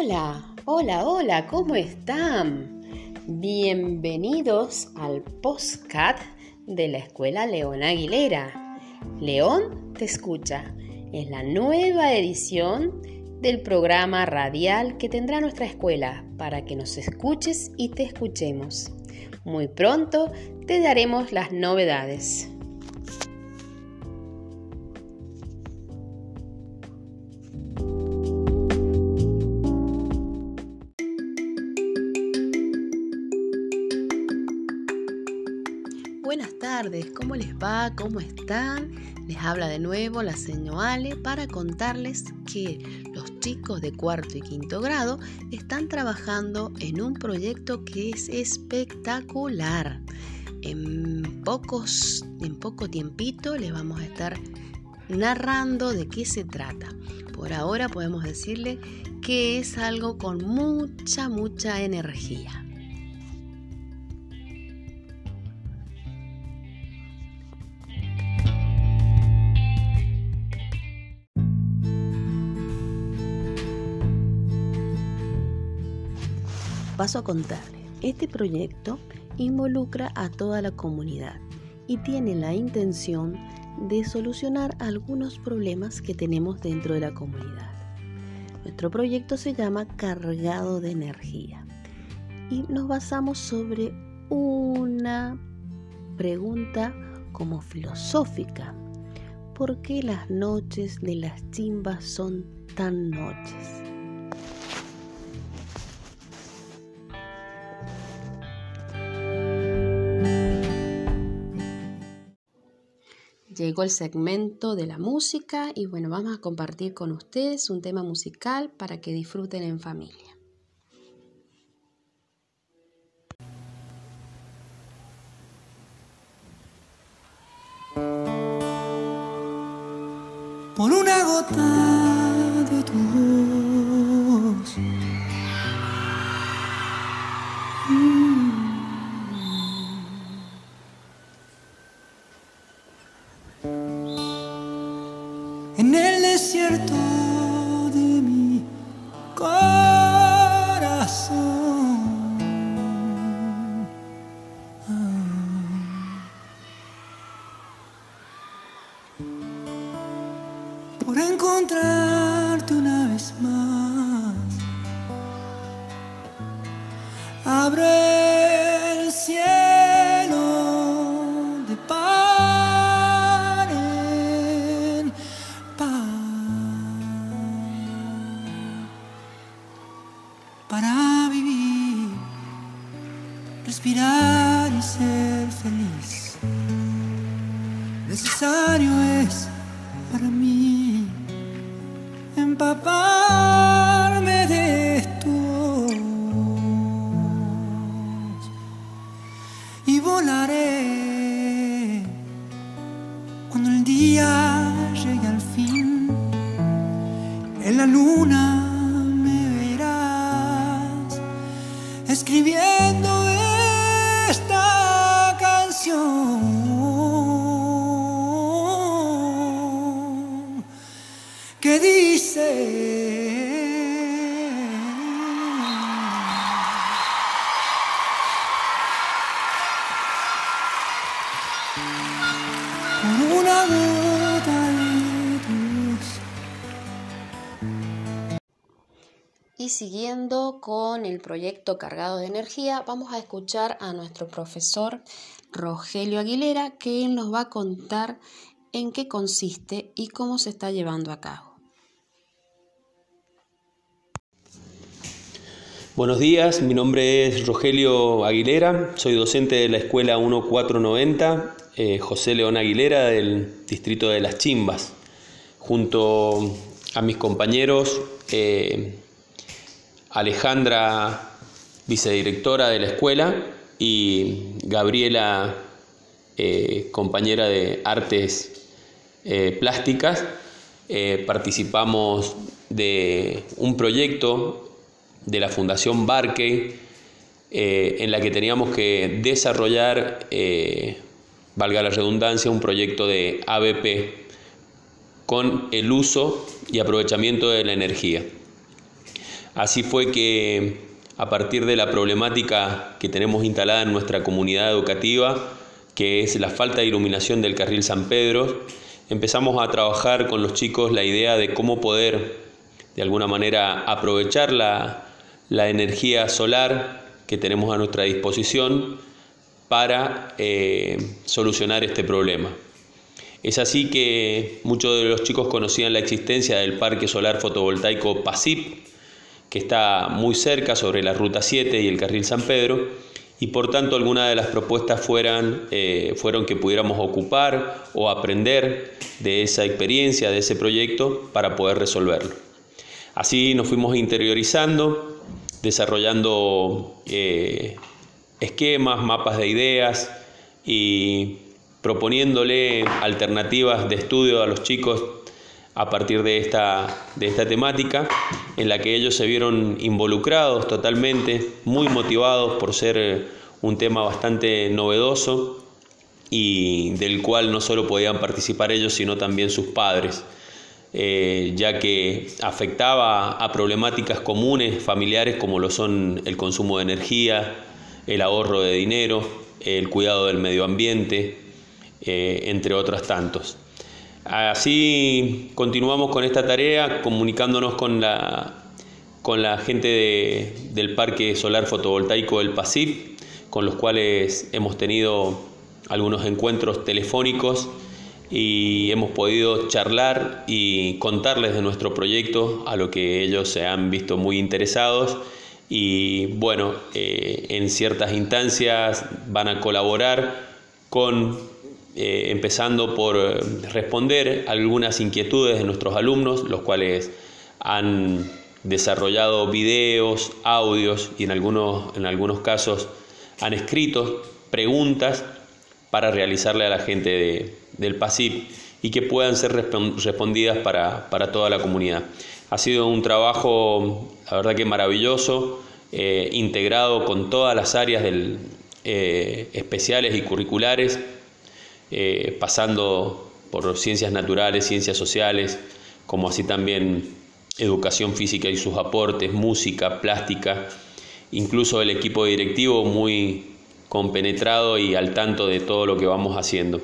Hola, hola, hola, ¿cómo están? Bienvenidos al postcat de la Escuela León Aguilera. León te escucha. Es la nueva edición del programa radial que tendrá nuestra escuela para que nos escuches y te escuchemos. Muy pronto te daremos las novedades. Buenas tardes, ¿cómo les va? ¿Cómo están? Les habla de nuevo la señora Ale para contarles que los chicos de cuarto y quinto grado están trabajando en un proyecto que es espectacular. En, pocos, en poco tiempito les vamos a estar narrando de qué se trata. Por ahora podemos decirle que es algo con mucha, mucha energía. Paso a contarle. Este proyecto involucra a toda la comunidad y tiene la intención de solucionar algunos problemas que tenemos dentro de la comunidad. Nuestro proyecto se llama Cargado de Energía y nos basamos sobre una pregunta como filosófica. ¿Por qué las noches de las chimbas son tan noches? Llegó el segmento de la música y bueno, vamos a compartir con ustedes un tema musical para que disfruten en familia. Por una gota Por encontrarte una vez más, luna Siguiendo con el proyecto Cargado de Energía, vamos a escuchar a nuestro profesor Rogelio Aguilera, que él nos va a contar en qué consiste y cómo se está llevando a cabo. Buenos días, mi nombre es Rogelio Aguilera, soy docente de la Escuela 1490 eh, José León Aguilera del distrito de Las Chimbas, junto a mis compañeros eh, Alejandra, vicedirectora de la escuela, y Gabriela, eh, compañera de artes eh, plásticas, eh, participamos de un proyecto de la Fundación Barkey en la que teníamos que desarrollar, valga la redundancia, un proyecto de ABP con el uso y aprovechamiento de la energía. Así fue que a partir de la problemática que tenemos instalada en nuestra comunidad educativa, que es la falta de iluminación del carril San Pedro, empezamos a trabajar con los chicos la idea de cómo poder de alguna manera aprovechar la, energía solar que tenemos a nuestra disposición para eh, solucionar este problema. Es así que muchos de los chicos conocían la existencia del Parque Solar Fotovoltaico PASIP, que está muy cerca sobre la Ruta 7 y el Carril San Pedro, y por tanto algunas de las propuestas fueran, eh, fueron que pudiéramos ocupar o aprender de esa experiencia, de ese proyecto, para poder resolverlo. Así nos fuimos interiorizando, desarrollando eh, esquemas, mapas de ideas y proponiéndole alternativas de estudio a los chicos a partir de esta, de esta temática, en la que ellos se vieron involucrados totalmente, muy motivados por ser eh, un tema bastante novedoso y del cual no solo podían participar ellos, sino también sus padres, eh, ya que afectaba a problemáticas comunes familiares como lo son el consumo de energía, el ahorro de dinero, el cuidado del medio ambiente, eh, entre otros tantos. Así continuamos con esta tarea, comunicándonos con la, con la gente del Parque Solar Fotovoltaico del PASIP, con los cuales hemos tenido algunos encuentros telefónicos y hemos podido charlar y contarles de nuestro proyecto, a lo que ellos se han visto muy interesados. Y bueno, eh, en ciertas instancias van a colaborar con eh, empezando por eh, responder algunas inquietudes de nuestros alumnos, los cuales han desarrollado videos, audios y en algunos, en algunos casos han escrito preguntas para realizarle a la gente del PASIP y que puedan ser respondidas para, toda la comunidad. Ha sido un trabajo, la verdad que maravilloso, eh, integrado con todas las áreas del, especiales y curriculares eh, pasando por ciencias naturales, ciencias sociales, como así también educación física y sus aportes, música, plástica, incluso el equipo directivo muy compenetrado y al tanto de todo lo que vamos haciendo.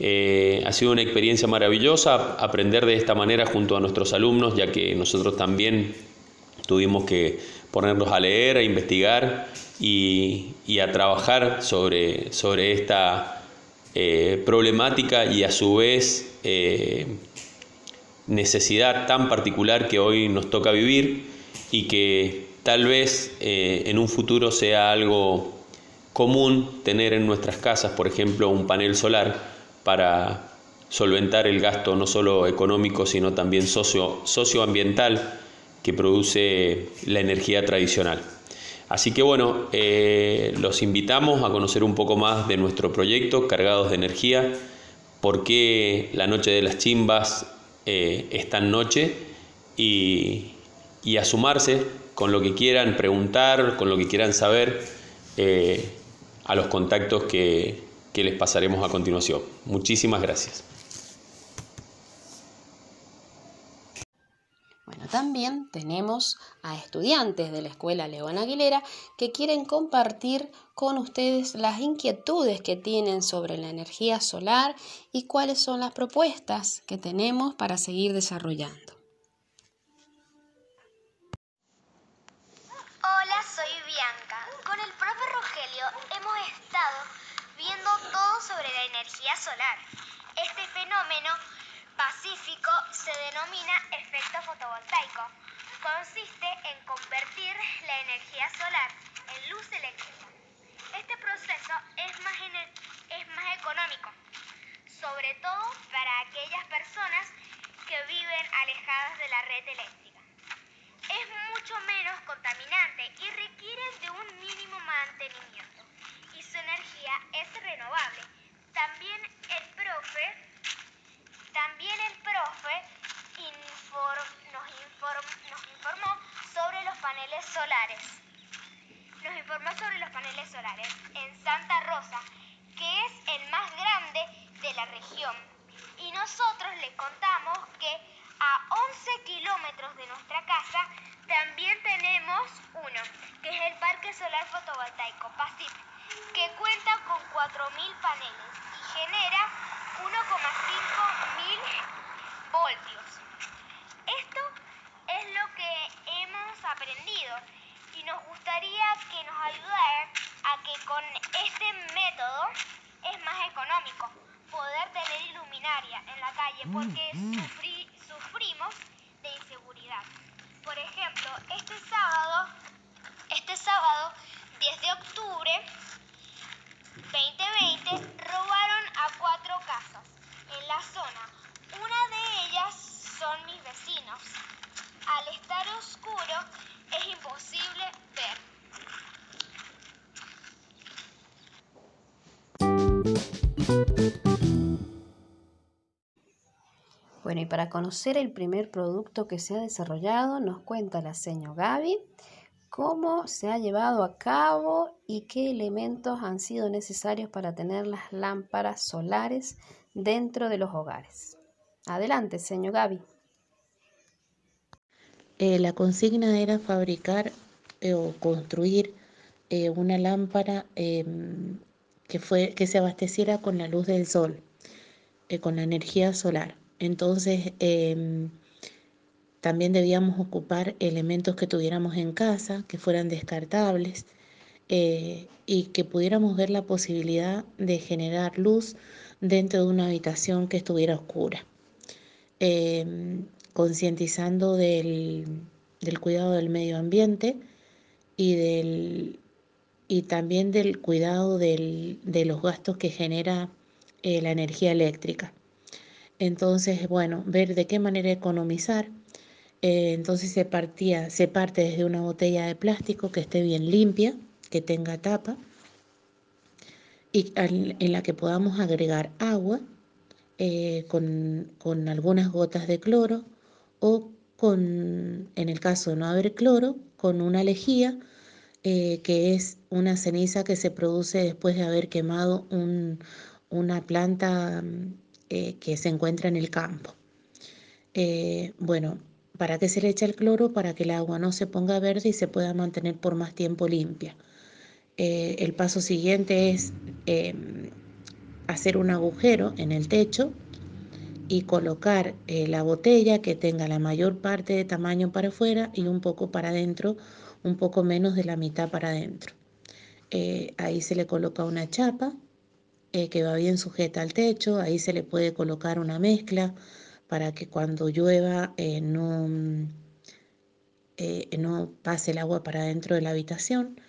Eh, ha sido una experiencia maravillosa aprender de esta manera junto a nuestros alumnos, ya que nosotros también tuvimos que ponernos a leer, a investigar y, a trabajar sobre, sobre esta eh, problemática y a su vez eh, necesidad tan particular que hoy nos toca vivir y que tal vez eh, en un futuro sea algo común tener en nuestras casas, por ejemplo, un panel solar para solventar el gasto no solo económico, sino también socio, socioambiental que produce la energía tradicional. Así que bueno, eh, los invitamos a conocer un poco más de nuestro proyecto Cargados de Energía, por qué la Noche de las Chimbas eh, es tan noche y, a sumarse con lo que quieran preguntar, con lo que quieran saber eh, a los contactos que les pasaremos a continuación. Muchísimas gracias. También tenemos a estudiantes de la Escuela León Aguilera que quieren compartir con ustedes las inquietudes que tienen sobre la energía solar y cuáles son las propuestas que tenemos para seguir desarrollando. Hola, soy Bianca. Con el profe Rogelio hemos estado viendo todo sobre la energía solar. Este fenómeno pacífico se denomina efecto fotovoltaico. Consiste en convertir la energía solar en luz eléctrica. Este proceso es más, es más económico, sobre todo para aquellas personas que viven alejadas de la red eléctrica. Es mucho menos contaminante y requiere de un mínimo mantenimiento y su energía es renovable. También el profe también el profe nos, informó sobre los paneles solares. Nos informó sobre los paneles solares en Santa Rosa, que es el más grande de la región. Y nosotros le contamos que a 11 12 kilómetros de nuestra casa también tenemos uno, que es el Parque Solar Fotovoltaico PASIP, que cuenta con 4.000 paneles y genera 1,5 mil voltios. Esto es lo que hemos aprendido y nos gustaría que nos ayudara a que con este método es más económico poder tener iluminaria en la calle porque sufrimos conocer el primer producto que se ha desarrollado, nos cuenta la señora Gaby cómo se ha llevado a cabo y qué elementos han sido necesarios para tener las lámparas solares dentro de los hogares. Adelante, señor Gaby. Eh, la consigna era fabricar eh, o construir eh, una lámpara em, que, fue, que se abasteciera con la luz del sol, con la energía solar. Entonces, em, también debíamos ocupar elementos que tuviéramos en casa, que fueran descartables y que pudiéramos ver la posibilidad de generar luz dentro de una habitación que estuviera oscura. Em, concientizando del, cuidado del medio ambiente y, del, y también del cuidado de los gastos que genera eh, la energía eléctrica. Entonces, bueno, ver de qué manera economizar. Eh, entonces se partía, se parte desde una botella de plástico que esté bien limpia, que tenga tapa, y en la que podamos agregar agua eh, con, con algunas gotas de cloro o con, en el caso de no haber cloro, con una lejía, eh, que es una ceniza que se produce después de haber quemado una planta eh, que se encuentra en el campo. Eh, bueno, ¿para qué se le echa el cloro? Para que el agua no se ponga verde y se pueda mantener por más tiempo limpia. el paso siguiente es em, hacer un agujero en el techo y colocar eh, la botella que tenga la mayor parte de tamaño para afuera y un poco para adentro, un poco menos de la mitad para adentro. Eh, ahí se le coloca una chapa eh, que va bien sujeta al techo, ahí se le puede colocar una mezcla para que cuando llueva no, no pase el agua para adentro de la habitación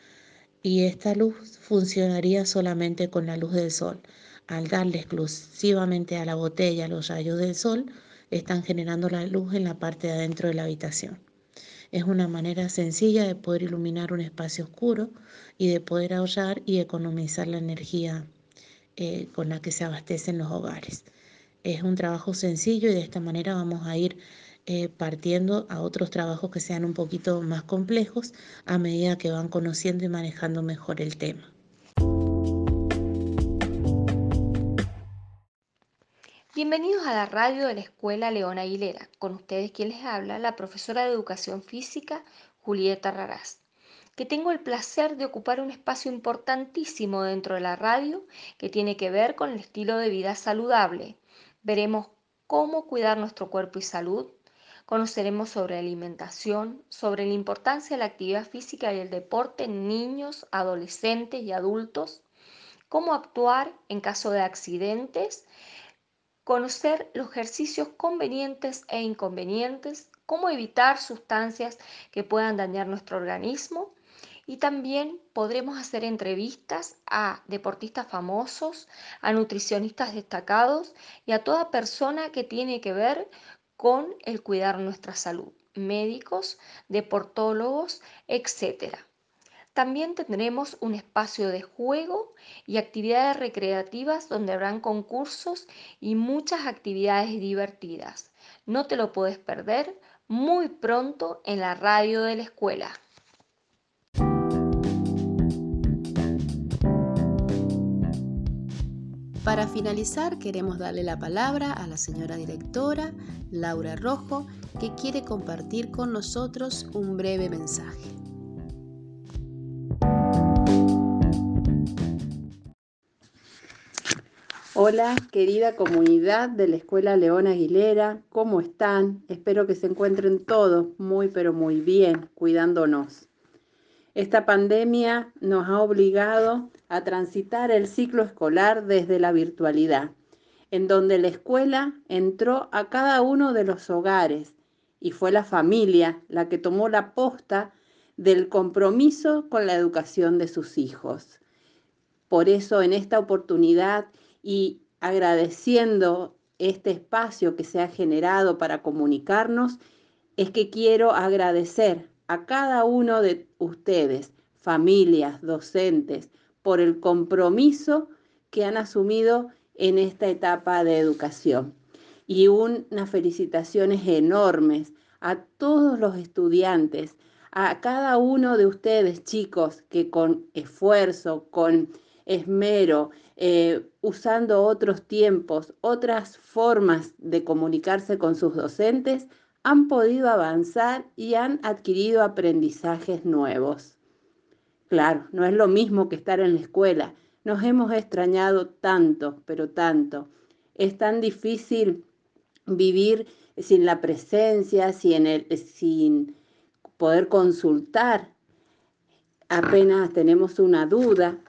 y esta luz funcionaría solamente con la luz del sol al darle exclusivamente a la botella los rayos del sol, están generando la luz en la parte de adentro de la habitación. Es una manera sencilla de poder iluminar un espacio oscuro y de poder ahorrar y economizar la energía eh, con la que se abastecen los hogares. Es un trabajo sencillo y de esta manera vamos a ir eh, partiendo a otros trabajos que sean un poquito más complejos a medida que van conociendo y manejando mejor el tema. Bienvenidos a la radio de la Escuela León Aguilera. Con ustedes quien les habla, la profesora de Educación Física, Julieta Raraz, que tengo el placer de ocupar un espacio importantísimo dentro de la radio que tiene que ver con el estilo de vida saludable. Veremos cómo cuidar nuestro cuerpo y salud, conoceremos sobre alimentación, sobre la importancia de la actividad física y el deporte en niños, adolescentes y adultos, cómo actuar en caso de accidentes, conocer los ejercicios convenientes e inconvenientes, cómo evitar sustancias que puedan dañar nuestro organismo y también podremos hacer entrevistas a deportistas famosos, a nutricionistas destacados y a toda persona que tiene que ver con el cuidar nuestra salud, médicos, deportólogos, etcétera. También tendremos un espacio de juego y actividades recreativas donde habrán concursos y muchas actividades divertidas. No te lo puedes perder muy pronto en la radio de la escuela. Para finalizar, queremos darle la palabra a la señora directora, Laura Rojo, que quiere compartir con nosotros un breve mensaje. Hola, querida comunidad de la Escuela León Aguilera, ¿cómo están? Espero que se encuentren todos muy, pero muy bien, cuidándonos. Esta pandemia nos ha obligado a transitar el ciclo escolar desde la virtualidad, en donde la escuela entró a cada uno de los hogares y fue la familia la que tomó la posta del compromiso con la educación de sus hijos. Por eso en esta oportunidad y agradeciendo este espacio que se ha generado para comunicarnos, es que quiero agradecer a cada uno de ustedes, familias, docentes, por el compromiso que han asumido en esta etapa de educación. Y unas felicitaciones enormes a todos los estudiantes, a cada uno de ustedes, chicos, que con esfuerzo, con esmero, eh, usando otros tiempos, otras formas de comunicarse con sus docentes, han podido avanzar y han adquirido aprendizajes nuevos. Claro, no es lo mismo que estar en la escuela. Nos hemos extrañado tanto, pero tanto. Es tan difícil vivir sin la presencia, sin, el, sin poder consultar. Apenas tenemos una duda.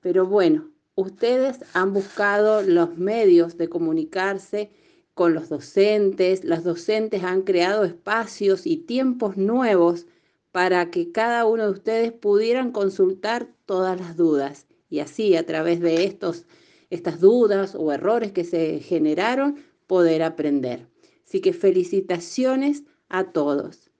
Pero bueno, ustedes han buscado los medios de comunicarse con los docentes. Las docentes han creado espacios y tiempos nuevos para que cada uno de ustedes pudieran consultar todas las dudas. Y así, a través de estos, estas dudas o errores que se generaron, poder aprender. Así que felicitaciones a todos.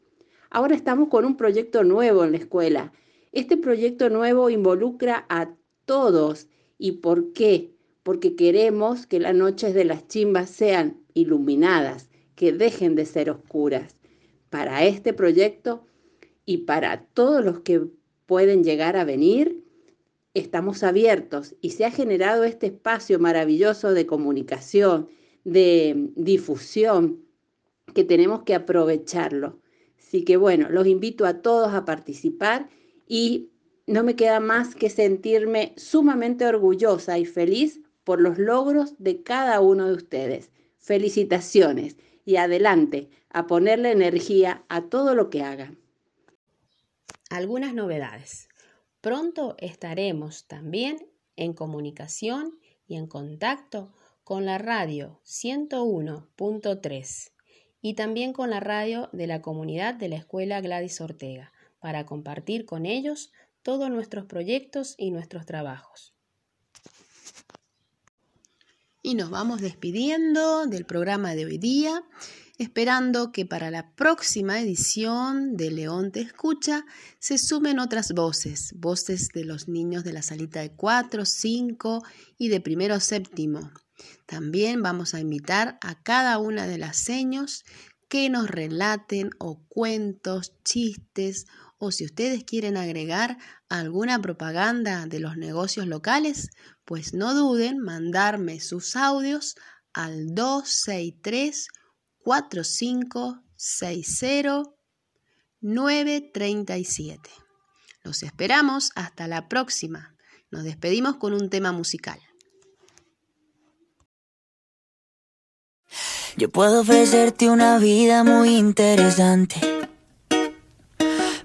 Ahora estamos con un proyecto nuevo en la escuela. Este proyecto nuevo involucra a todos. ¿Y por qué? Porque queremos que las noches de las chimbas sean iluminadas, que dejen de ser oscuras. Para este proyecto y para todos los que pueden llegar a venir, estamos abiertos y se ha generado este espacio maravilloso de comunicación, de difusión, que tenemos que aprovecharlo. Así que bueno, los invito a todos a participar y no me queda más que sentirme sumamente orgullosa y feliz por los logros de cada uno de ustedes. Felicitaciones y adelante a ponerle energía a todo lo que hagan. Algunas novedades. Pronto estaremos también en comunicación y en contacto con la radio 101.3 y también con la radio de la comunidad de la Escuela Gladys Ortega para compartir con ellos todos nuestros proyectos y nuestros trabajos. Y nos vamos despidiendo del programa de hoy día, esperando que para la próxima edición de León Te Escucha se sumen otras voces, voces de los niños de la salita de 4, 5 y de primero séptimo. También vamos a invitar a cada una de las seños que nos relaten o cuentos, chistes o si ustedes quieren agregar alguna propaganda de los negocios locales, pues no duden mandarme sus audios al 263 4560 937. Los esperamos hasta la próxima. Nos despedimos con un tema musical. Yo puedo ofrecerte una vida muy interesante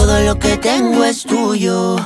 todo lo que tengo es tuyo.